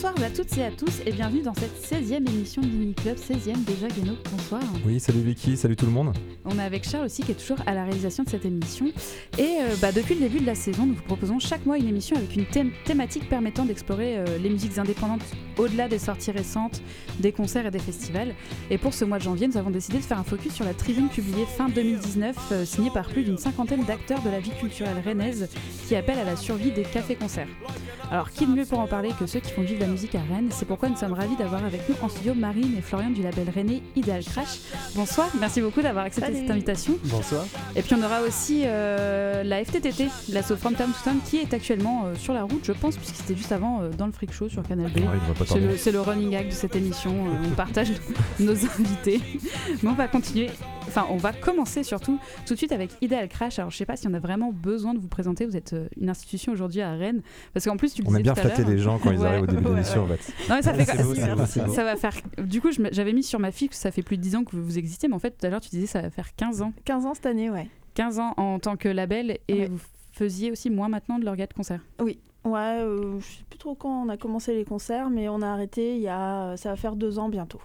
Bonsoir à toutes et à tous et bienvenue dans cette 16e émission Mini Club, 16e déjà Guéno, bonsoir. Oui, salut Vicky, salut tout le monde. On est avec Charles aussi qui est toujours à la réalisation de cette émission. Et euh, bah, depuis le début de la saison, nous vous proposons chaque mois une émission avec une thématique permettant d'explorer euh, les musiques indépendantes au-delà des sorties récentes, des concerts et des festivals. Et pour ce mois de janvier, nous avons décidé de faire un focus sur la tribune publiée fin 2019, euh, signée par plus d'une cinquantaine d'acteurs de la vie culturelle rennaise qui appelle à la survie des cafés-concerts. Alors, qui de mieux pour en parler que ceux qui font vivre la musique à Rennes C'est pourquoi nous sommes ravis d'avoir avec nous en studio Marine et Florian du label René Ideal Crash. Bonsoir, merci beaucoup d'avoir accepté cette invitation. Bonsoir. Et puis on aura aussi euh, la FTTT, la From Time to Time, qui est actuellement euh, sur la route, je pense, puisque c'était juste avant euh, dans le Freak Show sur Canal B. c'est le, running gag de cette émission. on partage nos invités. Mais on va continuer enfin on va commencer surtout tout de suite avec Ideal Crash. Alors je sais pas si on a vraiment besoin de vous présenter, vous êtes une institution aujourd'hui à Rennes parce qu'en plus tu On a bien flatté les gens quand ils arrivent au début de l'émission en fait. Non, ça, fait... ça va faire du coup j'avais mis sur ma fiche que ça fait plus de 10 ans que vous existez mais en fait tout à l'heure tu disais ça va faire 15 ans. 15 ans cette année ouais. 15 ans en tant que label et vous faisiez aussi moins maintenant de l'organe de concert. Oui, Ouais, euh, je sais plus trop quand on a commencé les concerts, mais on a arrêté il y a, ça va faire deux ans bientôt.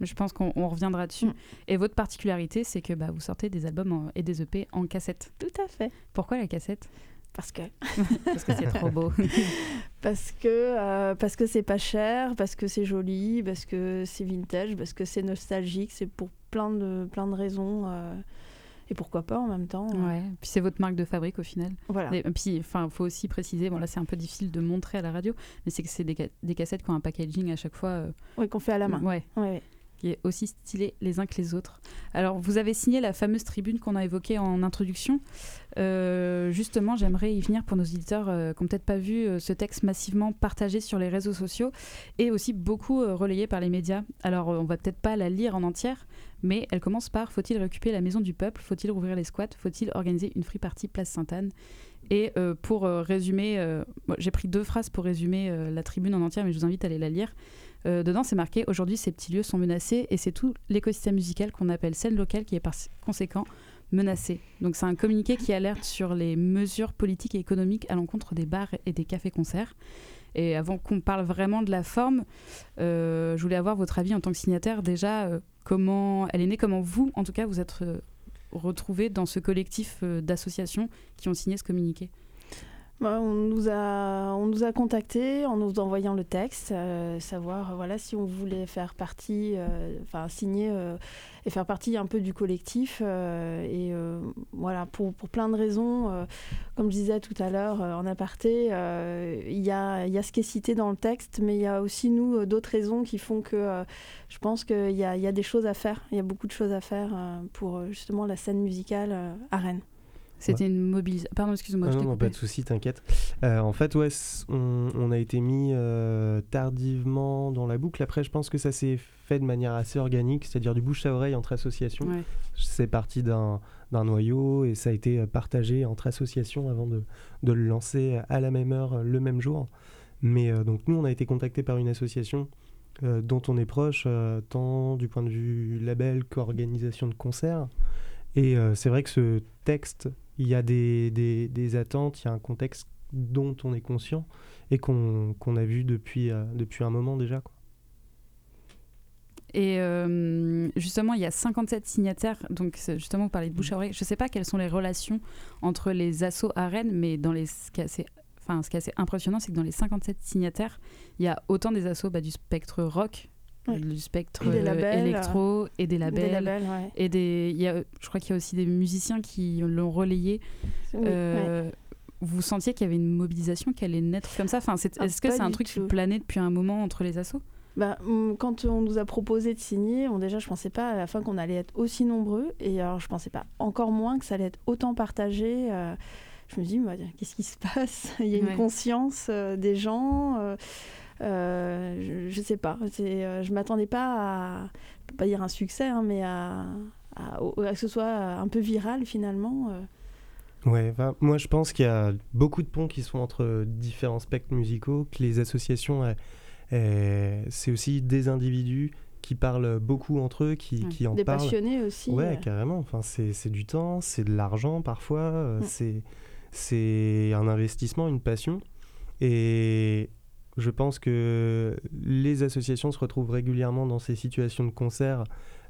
Je pense qu'on reviendra dessus. Mm. Et votre particularité, c'est que bah, vous sortez des albums et des EP en cassette. Tout à fait. Pourquoi la cassette? Parce que parce que c'est trop beau parce que euh, parce que c'est pas cher parce que c'est joli parce que c'est vintage parce que c'est nostalgique c'est pour plein de plein de raisons euh, et pourquoi pas en même temps. Hein. Ouais. Puis c'est votre marque de fabrique au final. Voilà. Et puis, enfin, faut aussi préciser. Bon là, c'est un peu difficile de montrer à la radio, mais c'est que c'est des, des, cassettes qui ont un packaging à chaque fois. Euh, oui, qu'on fait à la main. Ouais. ouais qui est aussi stylé les uns que les autres. Alors, vous avez signé la fameuse tribune qu'on a évoquée en introduction. Euh, justement, j'aimerais y venir pour nos éditeurs euh, qui n'ont peut-être pas vu euh, ce texte massivement partagé sur les réseaux sociaux et aussi beaucoup relayé par les médias. Alors, on va peut-être pas la lire en entière, mais elle commence par Faut-il récupérer la maison du peuple? Faut-il rouvrir les squats? Faut-il organiser une free party place Sainte-Anne? Et pour résumer, j'ai pris deux phrases pour résumer la tribune en entière, mais je vous invite à aller la lire. Euh, dedans, c'est marqué aujourd'hui, ces petits lieux sont menacés et c'est tout l'écosystème musical qu'on appelle scène locale qui est par conséquent menacé. Donc, c'est un communiqué qui alerte sur les mesures politiques et économiques à l'encontre des bars et des cafés-concerts. Et avant qu'on parle vraiment de la forme, euh, je voulais avoir votre avis en tant que signataire. Déjà, euh, comment elle est née, comment vous, en tout cas, vous êtes retrouvé dans ce collectif d'associations qui ont signé ce communiqué on, nous a, on nous a contactés en nous envoyant le texte, euh, savoir voilà, si on voulait faire partie, euh, enfin signer euh, et faire partie un peu du collectif. et voilà, pour, pour, plein de raisons, comme je disais tout à l'heure en aparté, il y, a, y a ce qui est cité dans le texte, mais il y a aussi, nous, d'autres raisons qui font que je pense qu'il y a, y a, des choses à faire, il y a beaucoup de choses à faire pour justement la scène musicale à Rennes. C'était une mobilisation. Pardon, excuse-moi. non, pas de souci, t'inquiète. Euh, en fait, ouais, on, a été mis euh, tardivement dans la boucle. Après, je pense que ça s'est fait de manière assez organique, c'est-à-dire du bouche à oreille entre associations. C'est parti d'un noyau et ça a été partagé entre associations avant de, de, le lancer à la même heure, le même jour. Mais euh, donc, nous, on a été contacté par une association dont on est proche, tant du point de vue label qu'organisation de concerts. Et c'est vrai que ce texte il y a des, des, attentes, il y a un contexte dont on est conscient et qu'on a vu depuis, euh, depuis un moment déjà. Quoi. Et euh, justement, il y a 57 signataires. Donc, justement, vous parlez de bouche à oreille. Je ne sais pas quelles sont les relations entre les assos à Rennes, mais dans les, ce, qui est assez, enfin, ce qui est assez impressionnant, c'est que dans les 57 signataires, il y a autant des assos bah, du spectre rock du spectre électro et des labels. Et des, y a, je crois qu'il y a aussi des musiciens qui l'ont relayé. Euh, vous sentiez qu'il y avait une mobilisation qui allait naître comme ça? Enfin, ah, Est-ce que c'est un truc qui planait depuis un moment entre les assos bah, mm, quand on nous a proposé de signer, on, déjà je pensais pas à la fin qu'on allait être aussi nombreux. Et alors je pensais pas encore moins que ça allait être autant partagé. Euh, je me dis, bah, qu'est-ce qui se passe? Il y a une conscience euh, des gens. Euh, je, ne sais pas. Euh, je m'attendais pas à, peux pas dire un succès, hein, mais à, que ce soit un peu viral finalement. Euh. Ouais, moi je pense qu'il y a beaucoup de ponts qui sont entre différents spectres musicaux, que les associations, c'est aussi des individus qui parlent beaucoup entre eux, qui, qui en des parlent. Des passionnés aussi. Ouais, carrément. Enfin, c'est du temps, c'est de l'argent parfois, mm. c'est c'est un investissement, une passion. Et je pense que les associations se retrouvent régulièrement dans ces situations de concert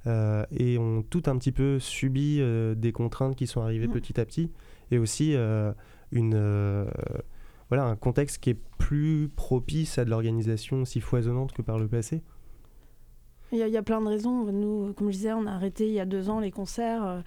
euh, et ont tout un petit peu subi euh, des contraintes qui sont arrivées mm. petit à petit et aussi euh, une, voilà, un contexte qui est plus propice à de l'organisation aussi foisonnante que par le passé. Il y, a plein de raisons. Nous, comme je disais, on a arrêté il y a deux ans les concerts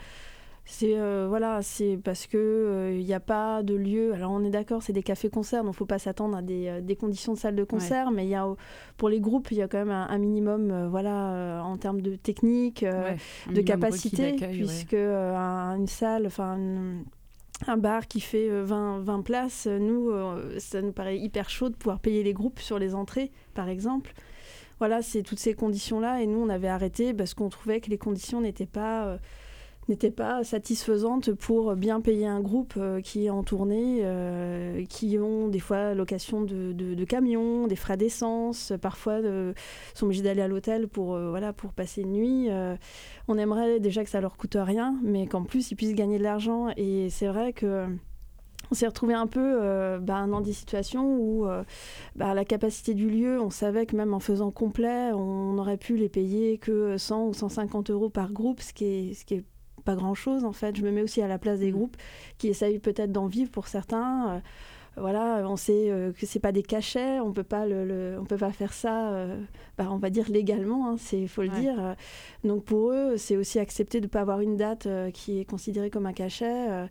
c'est euh, voilà, c'est parce que il euh, n'y a pas de lieu. Alors on est d'accord, c'est des cafés-concerts, donc faut pas s'attendre à des, euh, des, conditions de salle de concert, mais il y a pour les groupes, il y a quand même un, minimum, voilà, en termes de technique, de capacité, puisque une salle, enfin un bar qui fait 20, 20 places, nous, ça nous paraît hyper chaud de pouvoir payer les groupes sur les entrées, par exemple. Voilà, c'est toutes ces conditions-là, et nous, on avait arrêté parce qu'on trouvait que les conditions n'étaient pas n'était pas satisfaisante pour bien payer un groupe euh, qui est en tournée, euh, qui ont des fois location de, camions, des frais d'essence, parfois euh, sont obligés d'aller à l'hôtel pour, voilà, pour passer une nuit. on aimerait déjà que ça leur coûte rien, mais qu'en plus ils puissent gagner de l'argent. Et c'est vrai que on s'est retrouvé un peu bah, dans des situations où bah, la capacité du lieu, on savait que même en faisant complet, on aurait pu les payer que 100 ou 150 euros par groupe, ce qui est pas grand-chose en fait. Je me mets aussi à la place des mm. groupes qui essayent peut-être d'en vivre pour certains. Euh, voilà, on sait euh, que c'est pas des cachets, on peut pas le, on peut pas faire ça, euh, bah, on va dire légalement, hein, c'est faut le dire. Donc pour eux, c'est aussi accepter de pas avoir une date qui est considérée comme un cachet.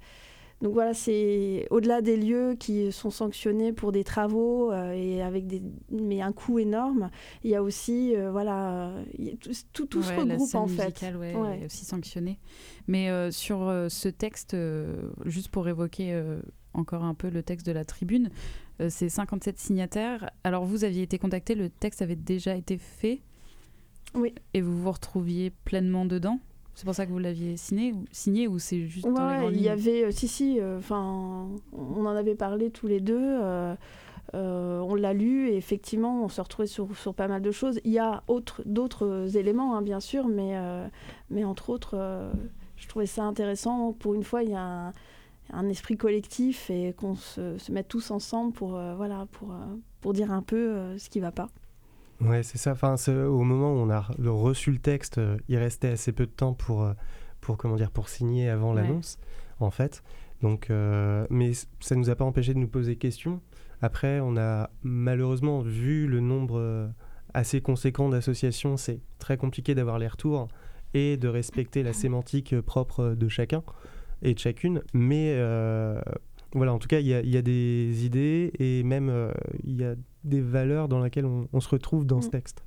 Donc voilà, c'est au-delà des lieux qui sont sanctionnés pour des travaux euh, et avec des, mais un coût énorme, il y a aussi euh, voilà, tout, tout, ce regroupe en fait. Ouais, Est aussi sanctionné. Mais euh, sur ce texte, juste pour évoquer encore un peu le texte de la tribune, c'est 57 signataires. Alors vous aviez été contacté, le texte avait déjà été fait. Oui. Et vous vous retrouviez pleinement dedans? C'est pour ça que vous l'aviez signé, signé ou c'est juste ouais, il y avait, euh, si si, euh, enfin, on en avait parlé tous les deux. Euh, on l'a lu et effectivement, on se retrouvait sur, sur pas mal de choses. Il y a d'autres éléments, hein, bien sûr, mais, mais entre autres, je trouvais ça intéressant. Pour une fois, il y a un, un esprit collectif et qu'on se, se mette tous ensemble pour, voilà, pour, pour dire un peu ce qui ne va pas. Ouais, c'est ça. Enfin, au moment où on a reçu le texte, euh, il restait assez peu de temps pour, euh, pour, comment dire, pour signer avant l'annonce, en fait. Donc, euh, mais ça ne nous a pas empêché de nous poser questions. Après, on a malheureusement vu le nombre assez conséquent d'associations. C'est très compliqué d'avoir les retours et de respecter la sémantique propre de chacun et de chacune. Mais voilà, en tout cas, il y, y, a des idées et même il y a des valeurs dans lesquelles on, se retrouve dans ce mm. texte.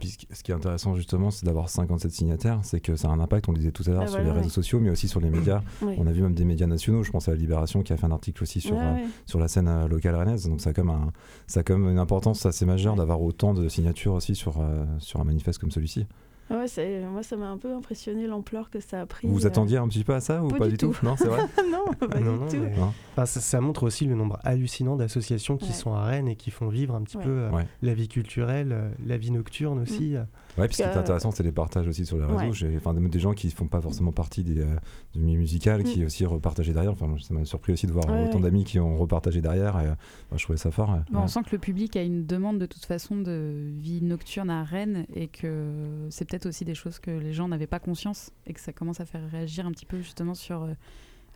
ce qui est intéressant justement, c'est d'avoir 57 signataires, c'est que ça a un impact, on le disait tout à l'heure, ah, sur les réseaux sociaux, mais aussi sur les médias. On a vu même des médias nationaux, je pense à la Libération qui a fait un article aussi sur, euh, sur la scène euh, locale rennaise, donc ça a comme, un, ça a comme une importance assez majeure d'avoir autant de signatures aussi sur, euh, sur un manifeste comme celui-ci. Ah ouais, moi, ça m'a un peu impressionné l'ampleur que ça a pris. Vous vous attendiez un petit peu à ça ou pas, du tout, Non, c'est vrai Non, pas du tout. ça, montre aussi le nombre hallucinant d'associations qui sont à Rennes et qui font vivre un petit peu euh, la vie culturelle, euh, la vie nocturne aussi. Mm. Ouais, puis ce qui est intéressant, c'est les partages aussi sur les réseaux. Enfin, des, gens qui ne font pas forcément partie des, euh, du milieu musical, qui mm. aussi repartagé derrière. Enfin, ça m'a surpris aussi de voir autant d'amis qui ont repartagé derrière. Et, je trouvais ça fort. on sent que le public a une demande de toute façon de vie nocturne à Rennes et que c'est peut-être aussi des choses que les gens n'avaient pas conscience et que ça commence à faire réagir un petit peu justement sur euh,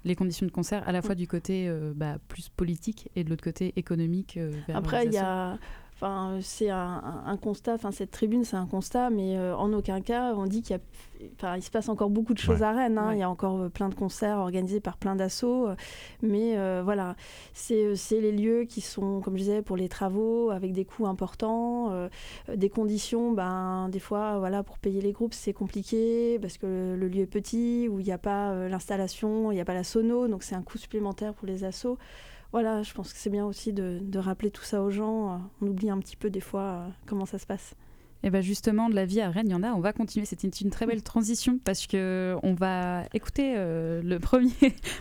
les conditions de concert, à la fois du côté euh, bah, plus politique et de l'autre côté économique. Après, il y a Enfin, c'est un, constat, enfin, cette tribune, c'est un constat, mais euh, en aucun cas, on dit qu'il il se passe encore beaucoup de choses à Rennes. Hein. Il y a encore euh, plein de concerts organisés par plein d'assauts. Euh, mais voilà, c'est les lieux qui sont, comme je disais, pour les travaux, avec des coûts importants, des conditions, ben, des fois, voilà, pour payer les groupes, c'est compliqué parce que le, lieu est petit, où il n'y a pas l'installation, il n'y a pas la sono, donc c'est un coût supplémentaire pour les assos voilà, je pense que c'est bien aussi de, rappeler tout ça aux gens. Euh, on oublie un petit peu des fois euh, comment ça se passe. Et bien justement, de la vie à Rennes, il y en a. On va continuer. C'était une, très belle transition parce que on va écouter euh, le premier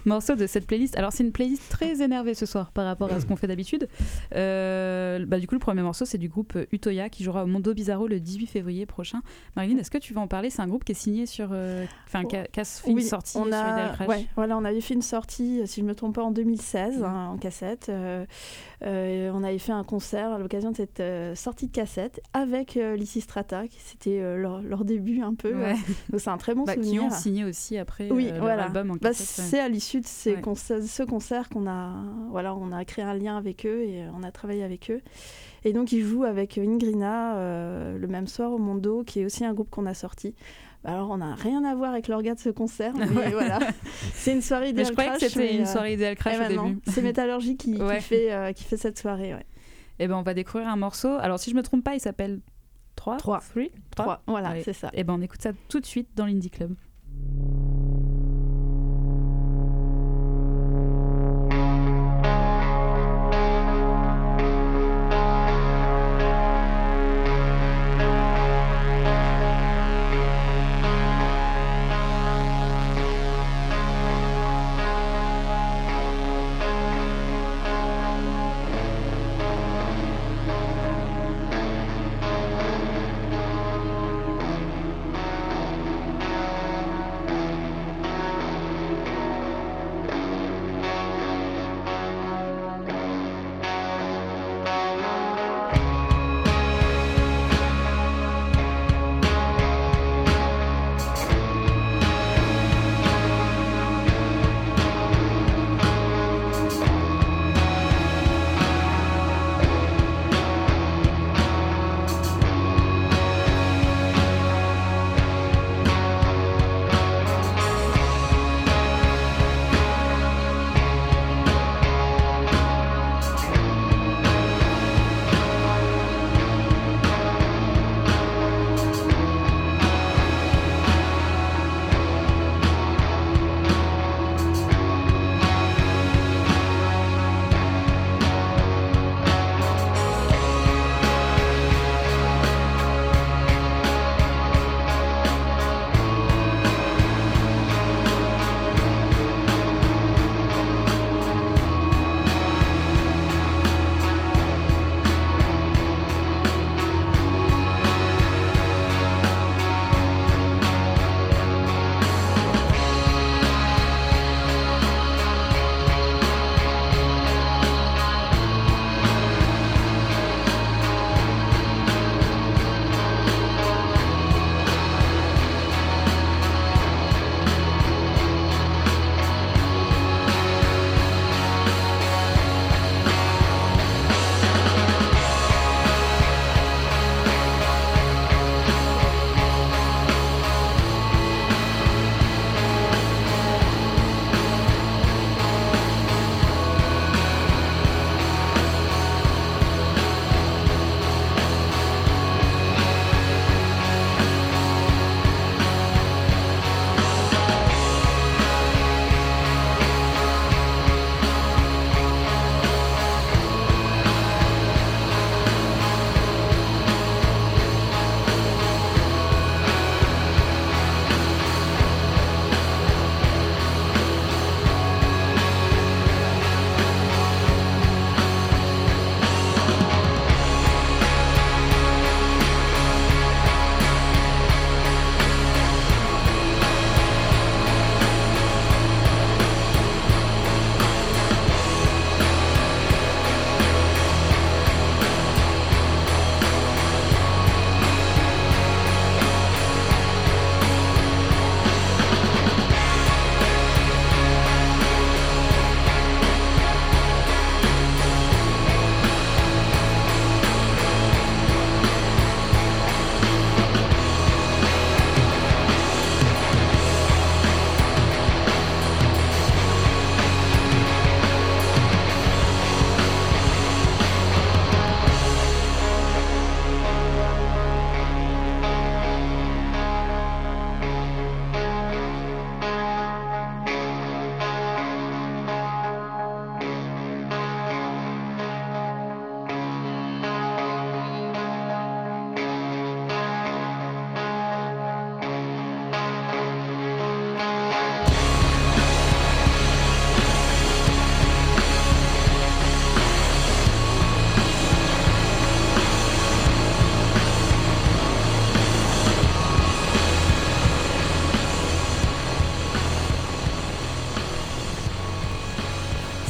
morceau de cette playlist. Alors c'est une playlist très énervée ce soir par rapport à ce qu'on fait d'habitude. Euh, bah, du coup, le premier morceau, c'est du groupe Utoya qui jouera au Mondo Bizarro le 18 février prochain. Marilyn, est-ce que tu veux en parler? C'est un groupe qui est signé sur, euh, enfin, qui, a, fait une sortie on a, sur ouais, voilà, on avait fait une sortie, si je me trompe pas, en 2016 hein, en cassette. on avait fait un concert à l'occasion de cette sortie de cassette avec Lissy Strata, c'était euh, leur, début un peu. Euh, donc c'est un très bon bah, souvenir. Qui ont signé aussi après oui, euh, voilà. album en bah, C'est à l'issue de ces ce concert qu'on a, voilà, on a créé un lien avec eux et on a travaillé avec eux. Et donc ils jouent avec Ingrina le même soir au Mondo, qui est aussi un groupe qu'on a sorti. Bah, alors, on n'a rien à voir avec l'orga de ce concert, mais voilà. C'est une soirée idéal Je croyais que c'était une soirée idéal crash au début. C'est Métallurgie qui, qui, fait, qui fait cette soirée, ouais. Eh ben on va découvrir un morceau. Alors si je me trompe pas, il s'appelle 3 3 3 voilà, c'est ça. Et eh ben on écoute ça tout de suite dans l'Indie Club.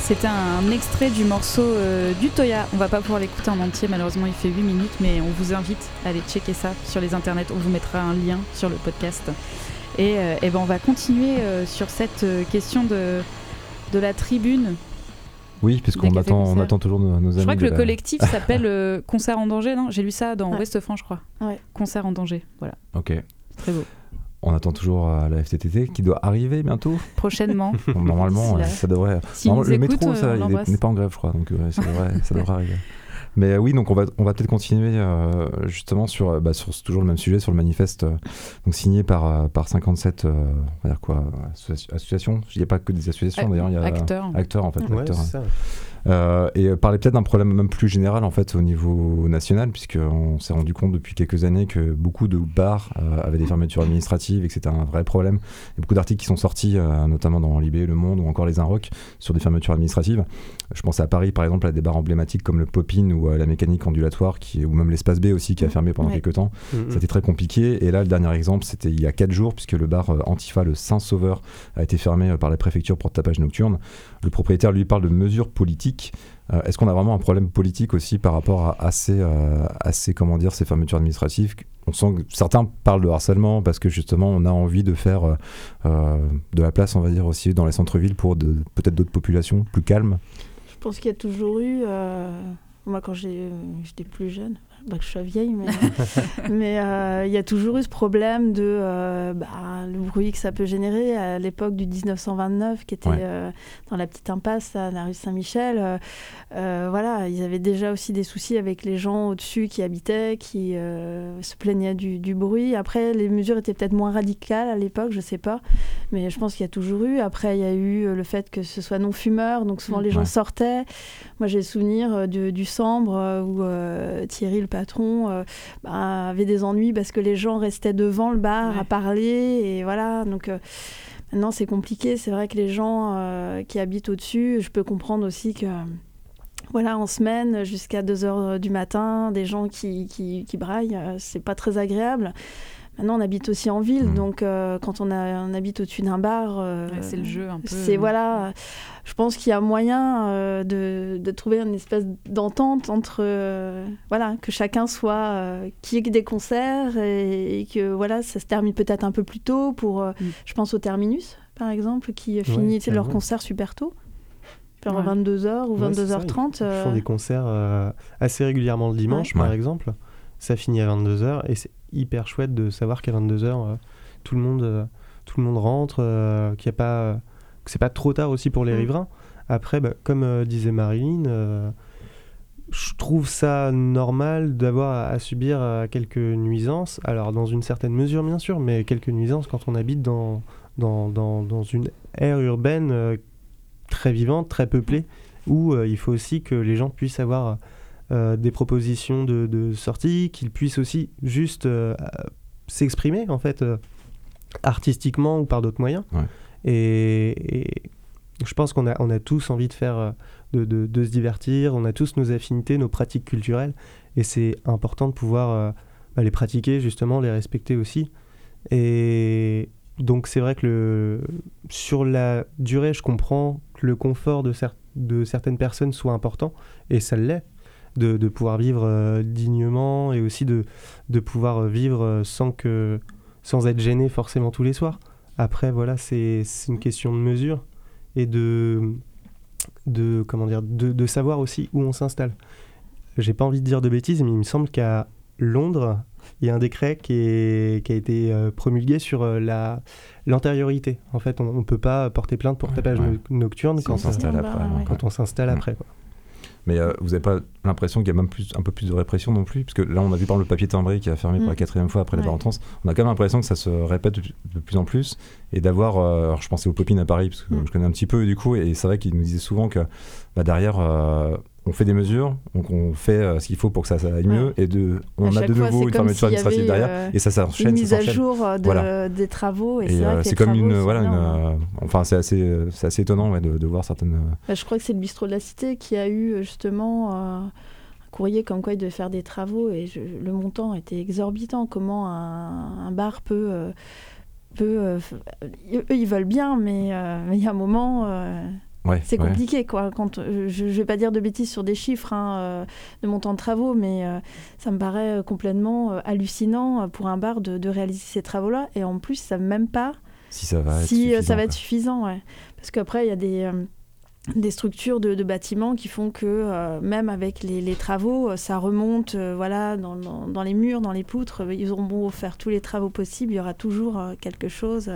C'était un extrait du morceau euh, du Toya. On va pas pouvoir l'écouter en entier, malheureusement il fait 8 minutes, mais on vous invite à aller checker ça sur les internets. On vous mettra un lien sur le podcast. Et, euh, ben on va continuer euh, sur cette question de, de la tribune. Oui, puisqu'on attend, on attend toujours nos, amis. Je crois que le collectif s'appelle Concert en danger, non? J'ai lu ça dans Ouest France, je crois. Concert en danger, voilà. Ok. Très beau. On attend toujours la FTTT qui doit arriver bientôt. Prochainement. normalement, ça devrait. le métro, ça, n'est pas en grève, je crois, donc ça, devrait, ça devrait arriver. Mais euh, oui, donc on va, on va peut-être continuer euh, justement sur, bah, sur toujours le même sujet, sur le manifeste euh, donc signé par, par 57 on va dire quoi, associations. Il n'y a pas que des associations d'ailleurs, il y a acteurs. acteurs en fait. Euh, et parler peut-être d'un problème même plus général en fait au niveau national, puisqu'on s'est rendu compte depuis quelques années que beaucoup de bars euh, avaient des fermetures administratives et que c'était un vrai problème. Il y a beaucoup d'articles qui sont sortis, euh, notamment dans Libé, Le Monde ou encore Les Inrocks, sur des fermetures administratives. Je pense à Paris par exemple à des bars emblématiques comme le Popin ou la mécanique ondulatoire, qui, ou même l'espace B aussi qui a fermé pendant quelques temps. C'était très compliqué. Et là, le dernier exemple, c'était il y a 4 jours, puisque le bar Antifa, le Saint-Sauveur, a été fermé par la préfecture pour tapage nocturne. Le propriétaire lui parle de mesures politiques. Euh, est-ce qu'on a vraiment un problème politique aussi par rapport à, ces, euh, comment dire, ces fermetures administratives? On sent que certains parlent de harcèlement parce que justement on a envie de faire euh, de la place, on va dire aussi dans les centres-villes pour peut-être d'autres populations plus calmes. Je pense qu'il y a toujours eu, moi quand j'étais plus jeune, bah, que je suis vieille, mais euh, il y a toujours eu ce problème de euh, bah, le bruit que ça peut générer à l'époque du 1929, qui était euh, dans la petite impasse à la rue Saint-Michel. voilà, ils avaient déjà aussi des soucis avec les gens au-dessus qui habitaient, qui se plaignaient du, du, bruit. Après, les mesures étaient peut-être moins radicales à l'époque, je sais pas, mais je pense qu'il y a toujours eu. Après, il y a eu le fait que ce soit non fumeur, donc souvent les gens sortaient. Moi, j'ai le souvenir du, du Sambre où Thierry le patron euh, bah, avait des ennuis parce que les gens restaient devant le bar à parler. Et voilà, donc euh, maintenant c'est compliqué. C'est vrai que les gens euh, qui habitent au-dessus, je peux comprendre aussi que voilà, en semaine, jusqu'à 2h du matin, des gens qui, qui, qui braillent, c'est pas très agréable. Maintenant, on habite aussi en ville, mmh. donc euh, quand on, a, on, habite au-dessus d'un bar, euh, c'est le jeu un peu. C'est voilà, je pense qu'il y a moyen euh, de, de, trouver une espèce d'entente entre voilà que chacun soit qui ait des concerts et, que voilà ça se termine peut-être un peu plus tôt pour, mmh. je pense au terminus par exemple qui finit leur concert super tôt. Vers 22h ou 22h30. ils, font des concerts assez régulièrement le dimanche, par exemple. Ça finit à 22h et c'est hyper chouette de savoir qu'à 22h, euh, tout, le monde, euh, tout le monde rentre, euh, qu'il y a pas, que c'est pas trop tard aussi pour les mm. riverains. Après, bah, comme disait Marilyn, je trouve ça normal d'avoir à, subir quelques nuisances. Alors, dans une certaine mesure, bien sûr, mais quelques nuisances quand on habite dans, dans, dans, dans une aire urbaine très vivante, très peuplée, où il faut aussi que les gens puissent avoir euh, des propositions de, de sortie, qu'ils puissent aussi juste euh, s'exprimer en fait euh, artistiquement ou par d'autres moyens. Et, je pense qu'on a, on a tous envie de faire, de, de, se divertir, on a tous nos affinités, nos pratiques culturelles, et c'est important de pouvoir bah, les pratiquer justement, les respecter aussi. Et donc c'est vrai que le, sur la durée, je comprends que le confort de, de certaines personnes soit important, et ça l'est de, pouvoir vivre euh, dignement et aussi de, de pouvoir euh, vivre euh, sans, que, sans être gêné forcément tous les soirs. Après, voilà, c'est une question de mesure et de, de, comment dire, de, de savoir aussi où on s'installe. J'ai pas envie de dire de bêtises, mais il me semble qu'à Londres, il y a un décret qui, est, qui a été promulgué sur la l'antériorité. En fait, on ne peut pas porter plainte pour tapage nocturne quand, on s'installe après. Quand on s'installe après. Quoi. Mais euh, vous n'avez pas l'impression qu'il y a même plus, un peu plus de répression non plus? Parce que là, on a vu par le papier timbré qui a fermé pour la mm. quatrième fois après la ouais. On a quand même l'impression que ça se répète de plus en plus. Et d'avoir. Euh, alors, je pensais aux Popines à Paris, parce que mm. je connais un petit peu, du coup, et c'est vrai qu'ils nous disaient souvent que bah, derrière. Euh, on fait des mesures, donc on fait ce qu'il faut pour que ça, aille mieux, et de, on a de nouveau une fermeture administrative derrière, et ça s'enchaîne. Une mise à jour des travaux, et, c'est comme une, voilà, une, enfin c'est assez, c'est assez étonnant de, de, voir certaines. Bah, je crois que c'est le bistrot de la Cité qui a eu justement courrier comme quoi il devait faire des travaux et le montant était exorbitant. Comment un, bar peut. Euh, peut euh, eux, ils veulent bien, mais euh, il y a un moment, c'est compliqué, quoi. Quand, je ne vais pas dire de bêtises sur des chiffres hein, de montant de travaux, mais ça me paraît complètement hallucinant pour un bar de, de réaliser ces travaux-là. Et en plus, ça même pas si ça va être si, suffisant. ça va être suffisant, ouais. Parce qu'après, il y a des des structures de, bâtiments qui font que euh, même avec les, travaux, euh, ça remonte euh, voilà, dans, dans, les murs, dans les poutres. Ils auront beau faire tous les travaux possibles, il y aura toujours quelque chose.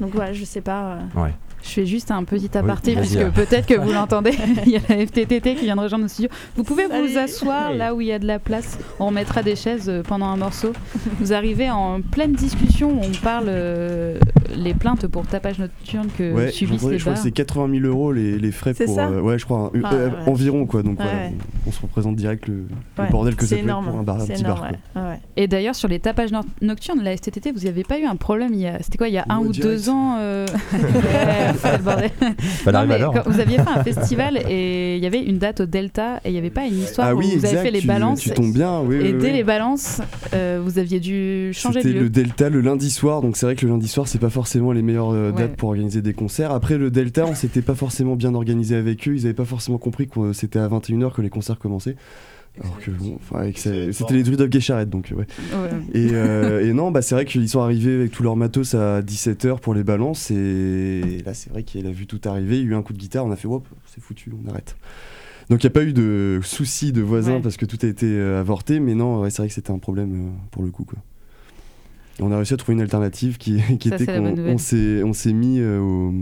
Donc voilà, je sais pas. Ouais. Je fais juste un petit aparté, puisque peut-être que vous l'entendez. il y a la FTTT qui vient de rejoindre le studio. Vous pouvez vous asseoir là où il y a de la place. On remettra des chaises euh, pendant un morceau. Vous arrivez en pleine discussion où on parle euh, les plaintes pour tapage nocturne que subissent les Je crois que c'est 80 000 euros les, les frais pour. Ça euh, ouais, je crois. Ah, environ, quoi. Donc on, se représente direct le, bordel que ça peut être pour un, bar, un petit bar. Et d'ailleurs, sur les tapages nocturnes, la FTTT, vous n'avez pas eu un problème C'était quoi, il y a un ou deux ans vous aviez fait un festival et il y avait une date au Delta et il n'y avait pas une histoire ah où vous avez fait les balances. Tu tombes bien, oui. Et dès les balances, euh, vous aviez dû changer de lieu. C'était le Delta le lundi soir, donc c'est vrai que le lundi soir, c'est pas forcément les meilleures euh, dates pour organiser des concerts. Après, le Delta, on s'était pas forcément bien organisé avec eux. Ils avaient pas forcément compris que c'était à 21h que les concerts commençaient. Alors que bon, c'était les druides of Gesharet donc ouais. Euh, et, non, bah c'est vrai qu'ils sont arrivés avec tout leur matos à 17h pour les balances et là c'est vrai qu'il a vu tout arriver, il y a eu un coup de guitare, on a fait hop, c'est foutu, on arrête. Donc il n'y a pas eu de soucis de voisins parce que tout a été euh, avorté, mais non, c'est vrai que c'était un problème euh, pour le coup quoi. on a réussi à trouver une alternative qui, était qu'on on s'est mis au,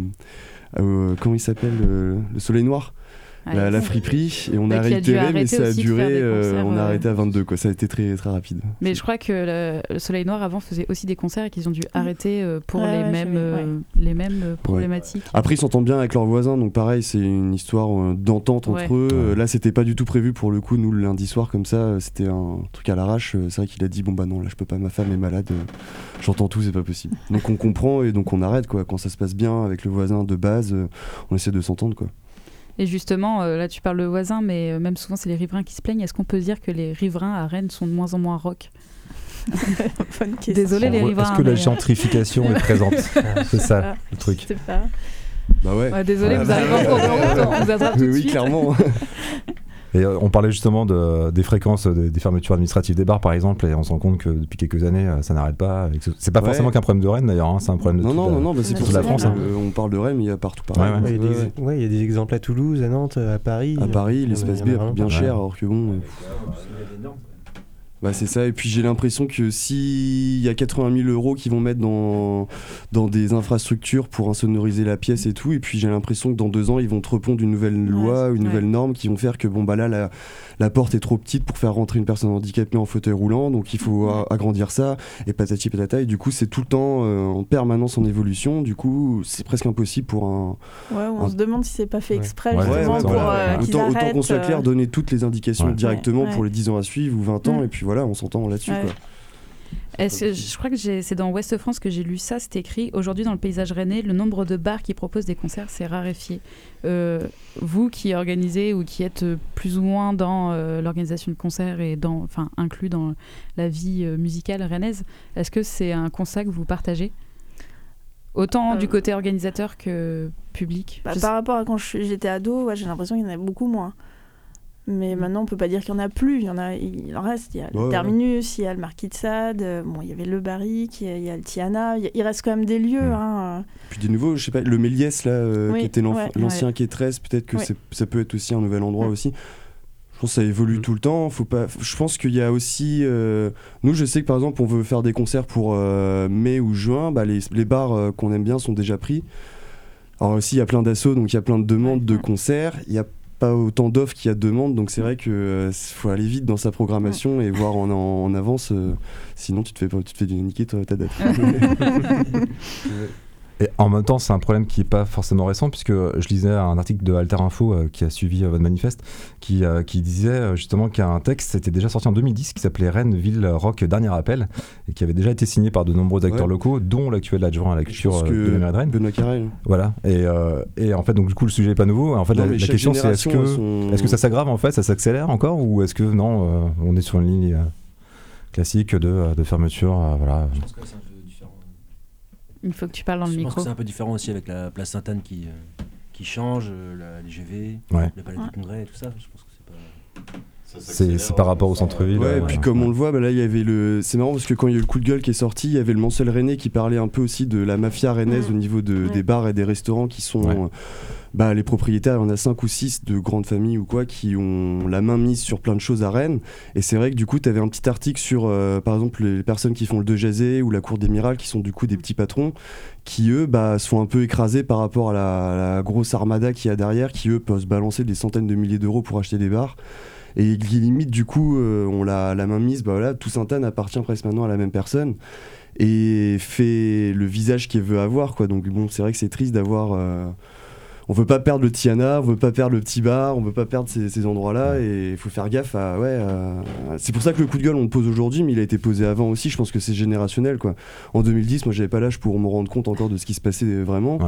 comment il s'appelle le Soleil Noir la, friperie et on a réitéré mais ça a duré euh, on a arrêté à 22 quoi. Ça a été très très rapide. Mais je crois que le, Soleil Noir avant faisait aussi des concerts et qu'ils ont dû arrêter euh, pour les, mêmes, euh, les mêmes problématiques. Après ils s'entendent bien avec leurs voisins donc pareil c'est une histoire d'entente entre eux. Là c'était pas du tout prévu pour le coup. Nous le lundi soir comme ça c'était un truc à l'arrache. C'est vrai qu'il a dit bon bah non là je peux pas ma femme est malade j'entends tout c'est pas possible. Donc on comprend et donc on arrête quoi. Quand ça se passe bien avec le voisin de base on essaie de s'entendre quoi et justement, euh, là tu parles de voisins, mais euh, même souvent c'est les riverains qui se plaignent. Est-ce qu'on peut dire que les riverains à Rennes sont de moins en moins rock? Désolé les riverains. Est-ce que la euh, gentrification est présente? C'est ça le truc. Pas. Bah ouais. désolé, vous arrivez en cours de route, on vous attrape tout de Oui, clairement. Et euh, on parlait justement de, des fréquences des, fermetures administratives des bars, par exemple, et on se rend compte que depuis quelques années, euh, ça n'arrête pas. C'est pas forcément qu'un problème de Rennes d'ailleurs, hein, c'est un problème de non, toute, non, non, non, bah, c'est pour la France. Hein. Euh, on parle de Rennes, mais il y a partout pareil. Ouais, il y a des exemples à Toulouse, à Nantes, à Paris. À Paris, l'espace B est bien cher, alors que bon. Bah c'est ça, et puis j'ai l'impression que s'il y a 80 000 euros qui vont mettre dans, dans des infrastructures pour insonoriser la pièce et tout, et puis j'ai l'impression que dans deux ans, ils vont te répondre une nouvelle loi, une nouvelle norme qui vont faire que bon bah là, la, la porte est trop petite pour faire rentrer une personne handicapée en fauteuil roulant, donc il faut agrandir ça, et patati patata, et du coup c'est tout le temps euh, en permanence en évolution, du coup c'est presque impossible pour un... Ouais, on se demande si c'est pas fait exprès justement pour euh, Autant, autant qu'on soit clair, euh. donner toutes les indications directement pour les 10 ans à suivre ou 20 ans, mm. et puis voilà, on s'entend là-dessus. je crois que c'est dans Ouest France que j'ai lu ça, c'est écrit aujourd'hui dans le paysage rennais, le nombre de bars qui proposent des concerts s'est raréfié. Euh, vous qui organisez ou qui êtes plus ou moins dans euh, l'organisation de concerts et dans, enfin, inclus dans la vie euh, musicale rennaise, est-ce que c'est un constat que vous partagez? Autant du côté organisateur que public? Bah, Par rapport à quand j'étais ado, j'ai l'impression qu'il y en avait beaucoup moins. Mais mm. maintenant, on peut pas dire qu'il y en a plus. Il y en a, il en reste. Il y a le Terminus, il y a le Marquis de Sade. Euh, bon, il y avait le Barrique, il y a, le Tiana. Il, reste quand même des lieux. Mm. Hein. Puis des nouveaux, je sais pas, le Méliès là, euh, qui était l'ancien ouais, qui est 13, peut-être que ça peut être aussi un nouvel endroit mm. aussi. Je pense que ça évolue tout le temps. Faut pas. Je pense qu'il y a aussi. Euh, nous, je sais que par exemple, on veut faire des concerts pour mai ou juin. Bah, les, les bars qu'on aime bien sont déjà pris. Alors aussi, il y a plein d'assauts, donc il y a plein de demandes de concerts. Il y a pas autant d'offres qu'il y a de demandes, donc c'est vrai qu'il euh, faut aller vite dans sa programmation et voir en, en, avance, euh, sinon tu te fais, tu te fais niquer toi, ta date. Et en même temps, c'est un problème qui n'est pas forcément récent, puisque je lisais un article de Alter Info euh, qui a suivi votre manifeste, qui, qui disait justement qu'un texte était déjà sorti en 2010 qui s'appelait Rennes, Ville, Rock, Dernier Appel, et qui avait déjà été signé par de nombreux acteurs locaux, dont l'actuel adjoint à la culture de la mairie de Rennes. Benoît Carrel. Voilà. Et, et, en fait, donc du coup, le sujet n'est pas nouveau. En fait, la, question, c'est est-ce que, est-ce que ça s'aggrave en fait, ça s'accélère encore, ou est-ce que non, on est sur une ligne classique de, de fermeture voilà. Je pense que il faut que tu parles dans le micro. Je pense que c'est un peu différent aussi avec la place Sainte-Anne qui, euh, qui change, les GV, le palais du congrès, tout ça. Je pense que c'est pas. C'est par rapport au centre-ville. Ouais, et puis comme on le voit, bah là il y avait le. C'est marrant parce que quand il y a eu le coup de gueule qui est sorti, il y avait le Mancel René qui parlait un peu aussi de la mafia rennaise au niveau de, des bars et des restaurants qui sont. Bah, les propriétaires, il y en a 5 ou 6 de grandes familles ou quoi qui ont la main mise sur plein de choses à Rennes. Et c'est vrai que du coup, tu avais un petit article sur, euh, par exemple, les personnes qui font le De Jazé ou la Cour des Miracles, qui sont du coup des petits patrons, qui eux bah, sont un peu écrasés par rapport à la, grosse armada qu'il y a derrière, qui eux peuvent se balancer des centaines de milliers d'euros pour acheter des bars et qui limite du coup euh, on l'a la main mise bah voilà tout Sainte-Anne appartient presque maintenant à la même personne et fait le visage qu'il veut avoir quoi. Donc bon c'est vrai que c'est triste d'avoir euh, on veut pas perdre le Tiana, on veut pas perdre le petit bar, on veut pas perdre ces, endroits-là et il faut faire gaffe à ouais. C'est pour ça que le coup de gueule on le pose aujourd'hui, mais il a été posé avant aussi. Je pense que c'est générationnel quoi. En 2010, moi j'avais pas l'âge pour me rendre compte encore de ce qui se passait vraiment.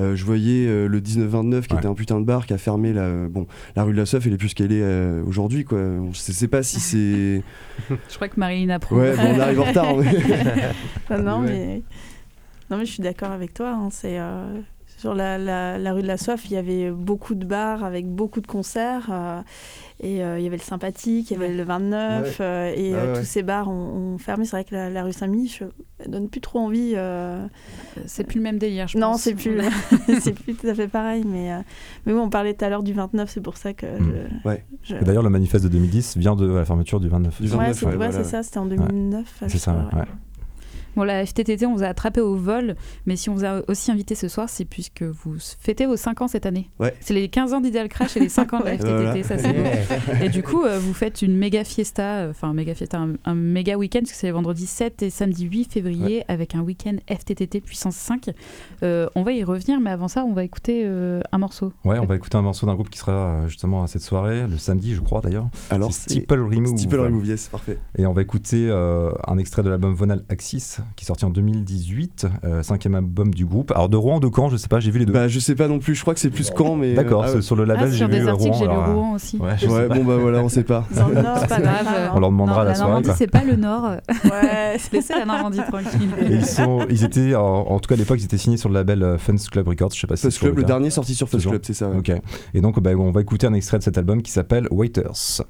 Euh, je voyais euh, le 1929 qui était un putain de bar qui a fermé la, bon, la rue de la Soif, elle est plus ce qu'elle est euh, aujourd'hui. Quoi. Je sais, pas si c'est. je crois que Marie approuve. Ouais, on arrive en retard. non, mais... non, mais je suis d'accord avec toi. Hein, c'est sur la, la, rue de la Soif, il y avait beaucoup de bars avec beaucoup de concerts. Euh, et euh, il y avait le Sympathique, il y avait le 29. Euh, et tous ces bars ont, fermé. C'est vrai que la, rue Saint-Mich ne donne plus trop envie. C'est plus le même délire, je non, pense. Non, c'est plus, c'est plus tout à fait pareil. Mais, mais oui, on parlait tout à l'heure du 29, c'est pour ça que. Hmm. D'ailleurs, le manifeste de 2010 vient de la fermeture du 29. Du 29 ouais, c'est ça, c'était en 2009. C'est ça, ouais. Bon, la FTTT, on vous a attrapé au vol, mais si on vous a aussi invité ce soir, c'est puisque vous fêtez vos 5 ans cette année. Ouais. C'est les 15 ans d'Ideal Crash et les 5 ans de la FTTT, ça c'est beau. Et du coup, euh, vous faites une méga fiesta, euh, enfin méga fiesta, un, méga week-end, parce que c'est vendredi 7 et samedi 8 février, avec un week-end FTTT puissance 5. Euh, on va y revenir, mais avant ça, on va écouter un morceau. Ouais, on va écouter un morceau d'un groupe qui sera justement à cette soirée, le samedi, je crois d'ailleurs. Alors, Steeple Remove. Steeple Remove, yes, parfait. Et on va écouter un extrait de l'album Vonal Axis, qui est sorti en 2000 2018, euh, cinquième album du groupe. Alors de Rouen, de Caen, je sais pas, j'ai vu les deux. Bah je sais pas non plus, je crois que c'est plus Caen, mais. D'accord, euh, sur le label ah, j'ai vu Rouen. J'ai lu Rouen aussi. Ouais, bon bah voilà, on sait pas. Dans le Nord, pas grave. On leur demandera à la, la soirée. Normandie, c'est pas le Nord. Ouais, laissez la Normandie tranquille. ils, sont, ils étaient, en, tout cas à l'époque, ils étaient signés sur le label euh, Fun Club Records. Je sais pas si Fun Club, le, dernier sorti sur Fun Club, c'est ça. Ok. Et donc bah, on va écouter un extrait de cet album qui s'appelle Waiters.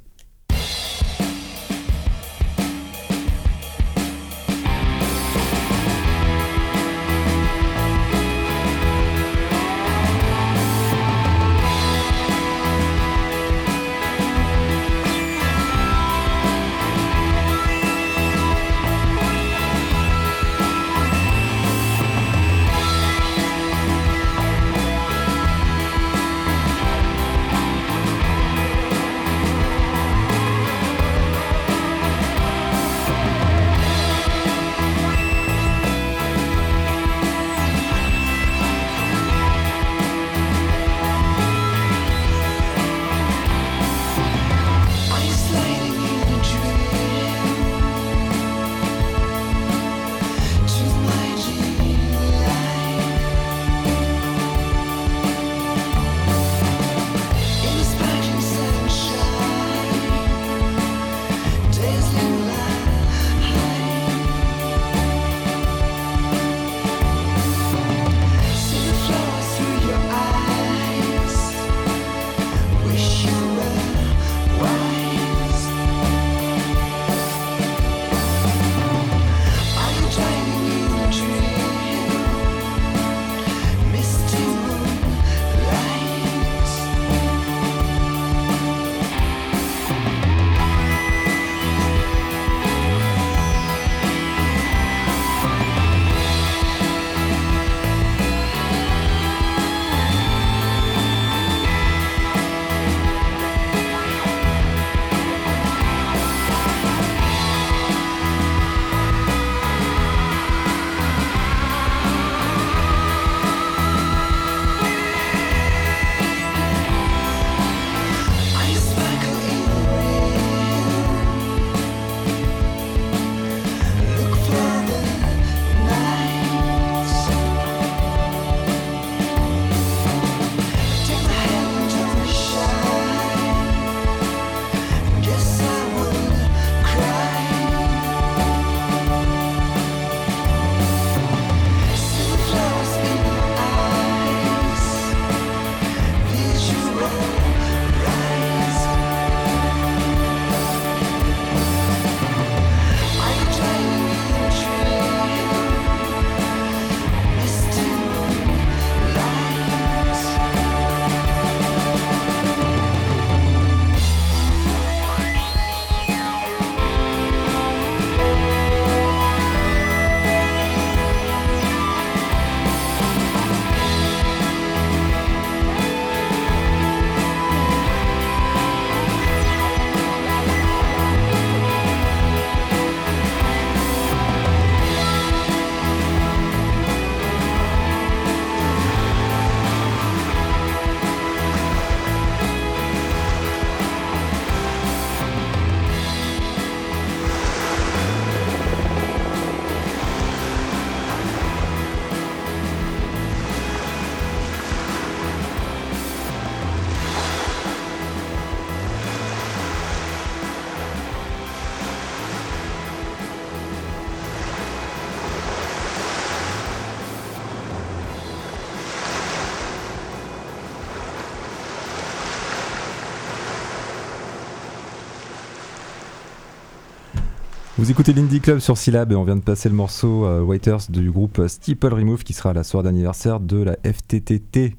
Vous écoutez l'Indie Club sur Syllab et on vient de passer le morceau euh, Waiters du groupe Steeple Remove qui sera la soirée d'anniversaire de la FTTT.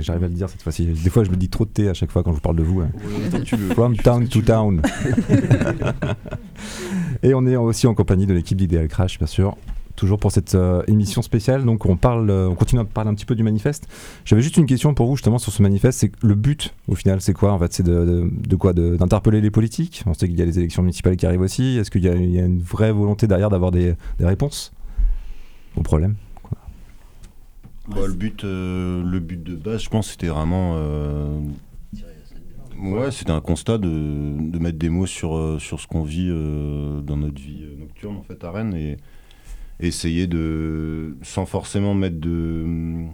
J'arrive à le dire cette fois-ci. Des fois, je me dis trop de T à chaque fois quand je vous parle de vous. Hein. From town to town. et on est aussi en compagnie de l'équipe d'Ideal Crash, bien sûr toujours pour cette euh, émission spéciale. Donc on parle, euh, on continue à parler un petit peu du manifeste. J'avais juste une question pour vous justement sur ce manifeste. C'est le but au final, c'est quoi en fait? C'est de, de, quoi? D'interpeller les politiques? On sait qu'il y a les élections municipales qui arrivent aussi. Est-ce qu'il y, y, a une vraie volonté derrière d'avoir des, des, réponses au problème? Bah, le but, euh, le but de base, je pense, c'était vraiment. Ouais, c'était un constat de, de, mettre des mots sur, sur ce qu'on vit dans notre vie nocturne en fait à Rennes et essayer de, sans forcément mettre de,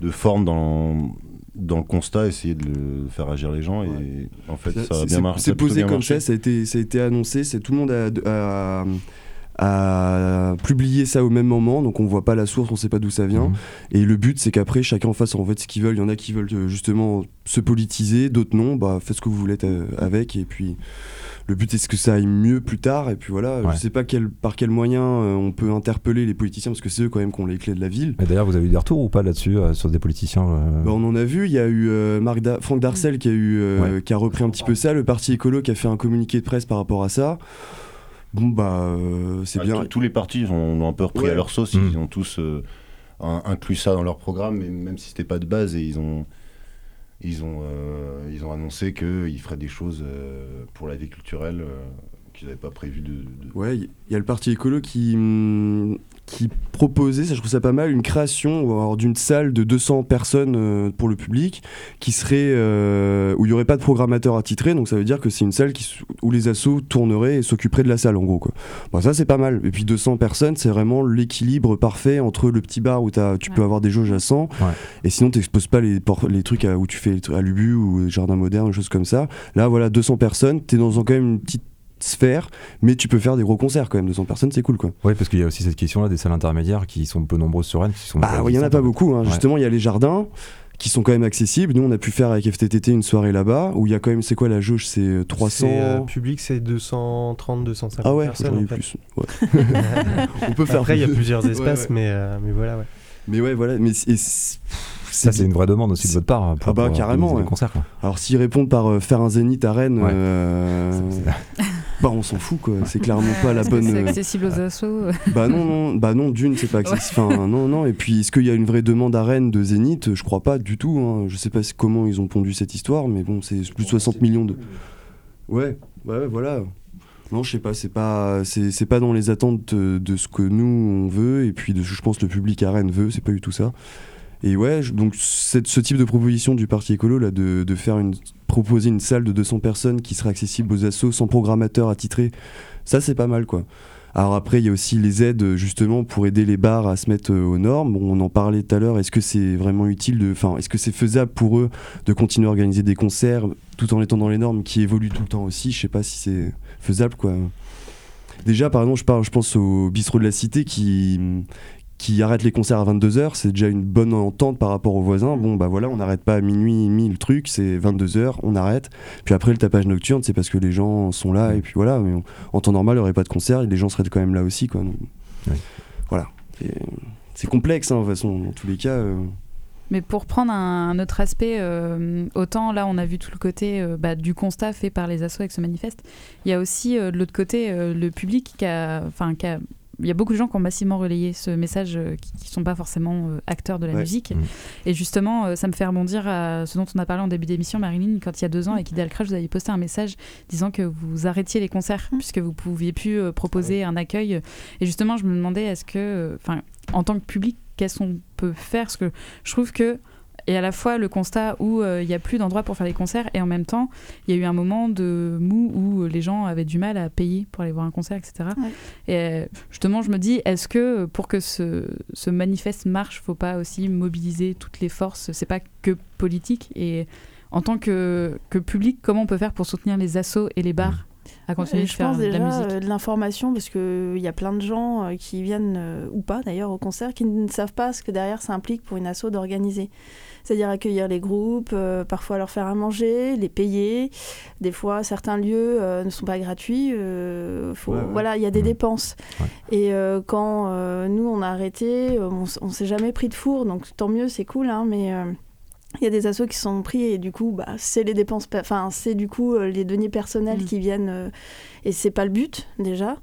de forme dans, dans le constat, essayer de le faire agir les gens. Et en fait, ça, a bien marché. C'est posé comme ça, ça a, été, ça a été annoncé, c'est tout le monde a, a, publié ça au même moment, donc on voit pas la source, on sait pas d'où ça vient. Mhm. Et le but, c'est qu'après, chacun fasse en fait ce qu'il veut. Il y en a qui veulent euh, justement se politiser, d'autres non. Bah, faites ce que vous voulez euh, avec, et puis le but est-ce que ça aille mieux plus tard. Et puis voilà je sais pas quel, par quel moyen euh, on peut interpeller les politiciens parce que c'est eux quand même qui ont les clés de la ville. D'ailleurs vous avez eu des retours ou pas là-dessus euh, sur des politiciens euh? Bah, on en a vu. Il y a eu Marc Franck Darcel qui a eu qui a repris un petit peu ça. Le parti écolo qui a fait un communiqué de presse par rapport à ça bon bah c'est bah, bien tous les partis ont, un peu repris à leur sauce ils mm. ont tous inclus ça dans leur programme même si c'était pas de base et ils ont ils ont, euh, ils ont annoncé qu'ils feraient des choses euh, pour la vie culturelle euh, qu'ils n'avaient pas prévu de, de... Ouais, il y a le parti écolo qui, hum, qui proposait, ça je trouve ça pas mal, une création d'une salle de 200 personnes euh, pour le public qui serait euh, où il y aurait pas de programmateur attitré, donc ça veut dire que c'est une salle qui, où les assos tourneraient et s'occuperaient de la salle en gros quoi. Bon, ça c'est pas mal. Et puis 200 personnes, c'est vraiment l'équilibre parfait entre le petit bar où as, tu peux avoir des jauges à 100 et sinon tu n'exposes pas les, les trucs où tu fais à l'Ubu ou jardin moderne, des choses comme ça. Là voilà 200 personnes, tu es dans quand même une petite sphère, mais tu peux faire des gros concerts quand même, 200 personnes, c'est cool quoi. Oui, parce qu'il y a aussi cette question-là des salles intermédiaires qui sont peu nombreuses sur Rennes. Qui sont bah, il y en a pas beaucoup, hein. justement, il y a les jardins qui sont quand même accessibles. Nous, on a pu faire avec FTTT une soirée là-bas où il y a quand même, c'est quoi la jauge? C'est 300. Euh, public, c'est 230, 250 ah ouais, personnes. plus. on peut faire. Après, il y a plusieurs espaces, Mais, euh, mais voilà, ouais. Mais ouais, voilà. Mais ça, c'est une vraie demande aussi de votre part. Pour, ah bah, carrément. Ouais. Concert, Alors, s'ils répondent par euh, faire un zénith à Rennes, bah on s'en fout quoi. C'est clairement pas la bonne. C'est euh, accessible aux assos. bah non, non, bah non, d'une c'est pas accessible. Enfin, non, non. Et puis est-ce qu'il y a une vraie demande à Rennes de Zénith? Je crois pas du tout. Hein. Je sais pas comment ils ont pondu cette histoire, mais bon, c'est plus de 60 millions de. Ouais, ouais, voilà. Non, je sais pas, c'est pas, c'est pas dans les attentes de, ce que nous on veut et puis de ce que je pense le public à Rennes veut. C'est pas du tout ça. Et ouais, donc ce type de proposition du Parti écolo là, de, de faire une proposer une salle de 200 personnes qui serait accessible aux assos sans programmateur attitré, ça c'est pas mal quoi. Alors après, il y a aussi les aides justement pour aider les bars à se mettre euh, aux normes. on en parlait tout à l'heure. Est-ce que c'est vraiment utile de, enfin, est-ce que c'est faisable pour eux de continuer à organiser des concerts tout en étant dans les normes qui évoluent tout le temps aussi? Je sais pas si c'est faisable quoi. Déjà, par exemple, je, parle, je pense au bistrot de la Cité qui, qui arrête les concerts à 22h, c'est déjà une bonne entente par rapport aux voisins. Bon, bah voilà, on n'arrête pas à minuit, minuit le truc, c'est 22h, on arrête. Puis après, le tapage nocturne, c'est parce que les gens sont là, et puis voilà. Mais en temps normal, il n'y aurait pas de concert, et les gens seraient quand même là aussi, quoi. Voilà. C'est complexe, hein, de toute façon, dans tous les cas. Euh. Mais pour prendre un, autre aspect, euh, autant là on a vu tout le côté euh, bah, du constat fait par les assos avec ce manifeste, il y a aussi de l'autre côté le public qui a, qui a il y a beaucoup de gens qui ont massivement relayé ce message euh, qui ne sont pas forcément euh, acteurs de la musique. Mmh. Et justement, euh, ça me fait rebondir à ce dont on a parlé en début d'émission, Marilyn, quand il y a deux ans, avec Ideal Crash, vous avez posté un message disant que vous arrêtiez les concerts mmh. puisque vous ne pouviez plus proposer un accueil. Et justement, je me demandais, est-ce que, enfin, en tant que public, qu'est-ce qu'on peut faire? Parce que je trouve que et à la fois le constat où euh, il n'y a plus d'endroits pour faire des concerts et en même temps il y a eu un moment de mou où les gens avaient du mal à payer pour aller voir un concert etc et euh, justement je me dis est-ce que pour que ce, ce manifeste marche faut pas aussi mobiliser toutes les forces? C'est pas que politique et en tant que, que public comment on peut faire pour soutenir les assos et les bars à continuer pense déjà de la musique? de l'information parce qu'il y a plein de gens qui viennent, ou pas d'ailleurs, au concert, qui ne savent pas ce que derrière ça implique pour une asso d'organiser c'est-à-dire accueillir les groupes, euh, parfois leur faire à manger, les payer. Des fois, certains lieux euh, ne sont pas gratuits. Euh, voilà, il y a des mmh. dépenses. Et quand nous, on a arrêté, on, ne s'est jamais pris de four, donc tant mieux, c'est cool, hein, mais il y a des assos qui sont pris et du coup bah, c'est les dépenses enfin c'est du coup les deniers personnels mmh. qui viennent et c'est pas le but déjà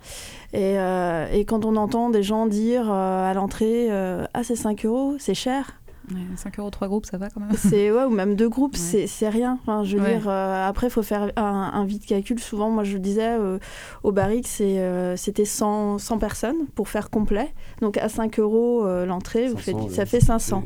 et, et, quand on entend des gens dire à l'entrée ah c'est 5 euros c'est cher 5 euros, 3 groupes, ça va quand même. C'est, ouais, ou même deux groupes, c'est rien. Enfin, je veux dire, euh, après, il faut faire un, un, vide calcul. Souvent, moi, je disais, euh, au Barrique, euh, c'était 100, 100, personnes pour faire complet. Donc, à 5 euros l'entrée, ça fait 500.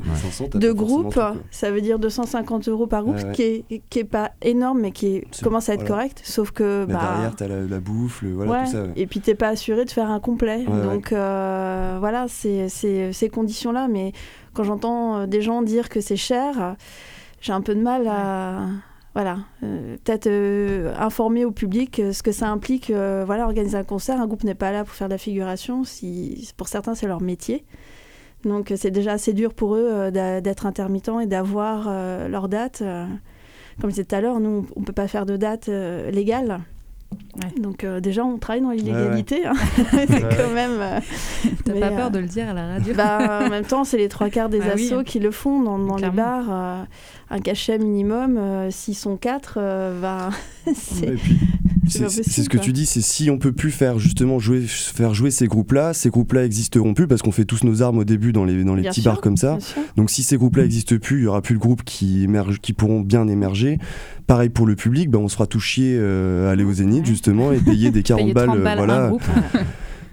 Deux groupes, ça veut dire 250 euros par groupe, qui, est, qui est pas énorme, mais qui commence à être correct. Sauf que. bah, derrière, tu as la, bouffe, le, voilà, tout ça. Et puis, tu pas assuré de faire un complet. Donc, voilà, c'est ces conditions-là. Mais quand j'entends euh, des gens dire que c'est cher, j'ai un peu de mal à voilà, euh, peut-être euh, informer au public ce que ça implique. voilà, organiser un concert, un groupe n'est pas là pour faire de la figuration. Si, pour certains, c'est leur métier. Donc c'est déjà assez dur pour eux d'être intermittents et d'avoir leur date. comme je disais tout à l'heure, nous, on ne peut pas faire de date légale. Donc euh, déjà, on travaille dans l'illégalité. Hein. c'est quand même. Euh, T'as pas peur de le dire à la radio bah, En même temps, c'est les trois quarts des bah assos qui le font dans, dans les bars. Euh, un cachet minimum, s'ils sont quatre, bah, c'est. C'est ce que tu dis, c'est si on peut plus faire justement jouer, faire jouer ces groupes-là, ces groupes-là existeront plus parce qu'on fait tous nos armes au début dans les, dans les petits bars comme ça. Donc si ces groupes-là n'existent plus, il y aura plus de groupes qui, émergent, qui pourront bien émerger. Pareil pour le public, ben on se fera tout chier à aller au Zénith justement et payer des 40 balles, euh, voilà.